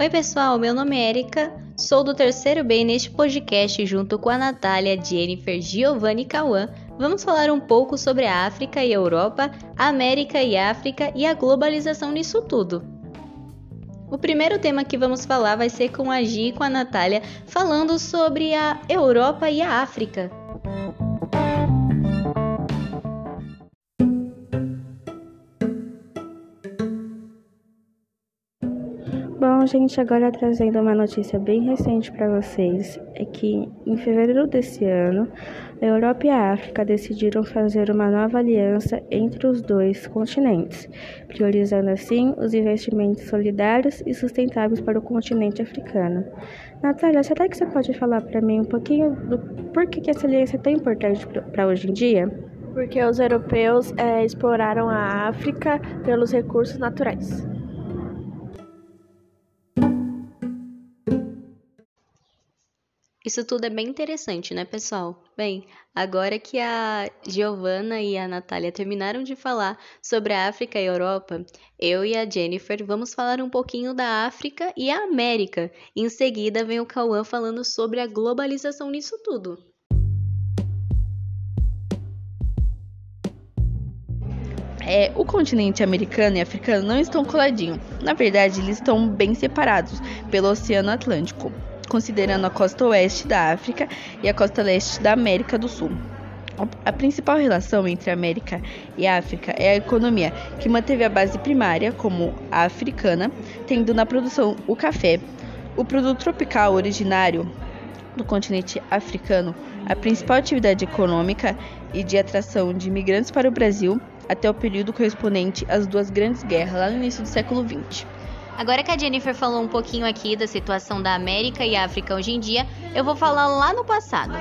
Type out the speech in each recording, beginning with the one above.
Oi, pessoal, meu nome é Erika, sou do terceiro B neste podcast junto com a Natália, Jennifer, Giovanni e Cauã. Vamos falar um pouco sobre a África e a Europa, a América e a África e a globalização nisso tudo. O primeiro tema que vamos falar vai ser com a Gi e com a Natália, falando sobre a Europa e a África. Bom, gente, agora trazendo uma notícia bem recente para vocês, é que em fevereiro desse ano, a Europa e a África decidiram fazer uma nova aliança entre os dois continentes, priorizando assim os investimentos solidários e sustentáveis para o continente africano. Natália, será que você pode falar para mim um pouquinho do porquê que essa aliança é tão importante para hoje em dia? Porque os europeus é, exploraram a África pelos recursos naturais. Isso tudo é bem interessante, né, pessoal? Bem, agora que a Giovanna e a Natália terminaram de falar sobre a África e a Europa, eu e a Jennifer vamos falar um pouquinho da África e a América. Em seguida, vem o Cauã falando sobre a globalização nisso tudo. É, o continente americano e africano não estão coladinhos. Na verdade, eles estão bem separados pelo Oceano Atlântico considerando a costa oeste da África e a costa leste da América do Sul. A principal relação entre América e África é a economia, que manteve a base primária, como a africana, tendo na produção o café, o produto tropical originário do continente africano, a principal atividade econômica e de atração de imigrantes para o Brasil até o período correspondente às duas grandes guerras, lá no início do século XX. Agora que a Jennifer falou um pouquinho aqui da situação da América e África hoje em dia, eu vou falar lá no passado.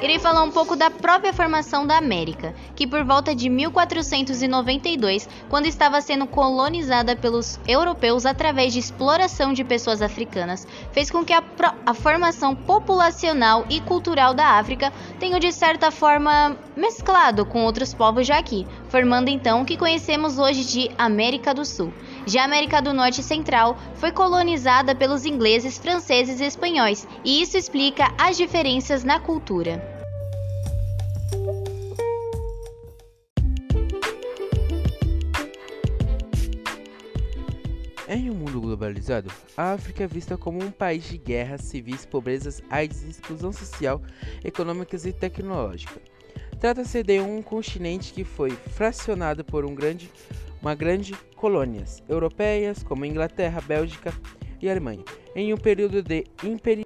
Irei falar um pouco da própria formação da América, que por volta de 1492, quando estava sendo colonizada pelos europeus através de exploração de pessoas africanas, fez com que a, a formação populacional e cultural da África tenha de certa forma mesclado com outros povos já aqui, formando então o que conhecemos hoje de América do Sul. Já a América do Norte e Central foi colonizada pelos ingleses, franceses e espanhóis, e isso explica as diferenças na cultura. Em um mundo globalizado, a África é vista como um país de guerras civis, pobrezas, AIDS, exclusão social, econômicas e tecnológica. Trata-se de um continente que foi fracionado por um grande uma grande colônias europeias como Inglaterra, Bélgica e Alemanha, em um período de imperi.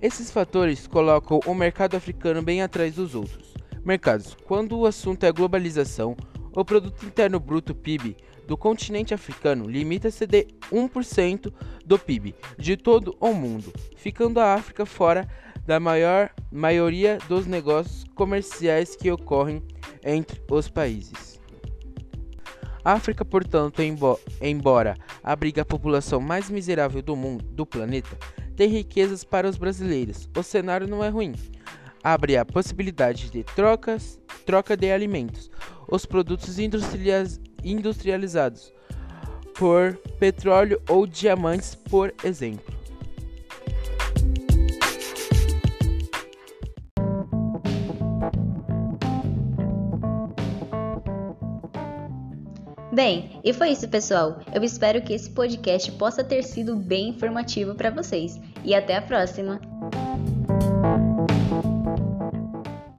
Esses fatores colocam o mercado africano bem atrás dos outros mercados. Quando o assunto é globalização, o produto interno bruto PIB do continente africano limita-se de 1% do PIB de todo o mundo, ficando a África fora da maior maioria dos negócios comerciais que ocorrem entre os países. África, portanto, embora abrigue a população mais miserável do mundo, do planeta, tem riquezas para os brasileiros. O cenário não é ruim. Abre a possibilidade de trocas, troca de alimentos, os produtos industrializados por petróleo ou diamantes, por exemplo. Bem, e foi isso, pessoal. Eu espero que esse podcast possa ter sido bem informativo para vocês. E até a próxima!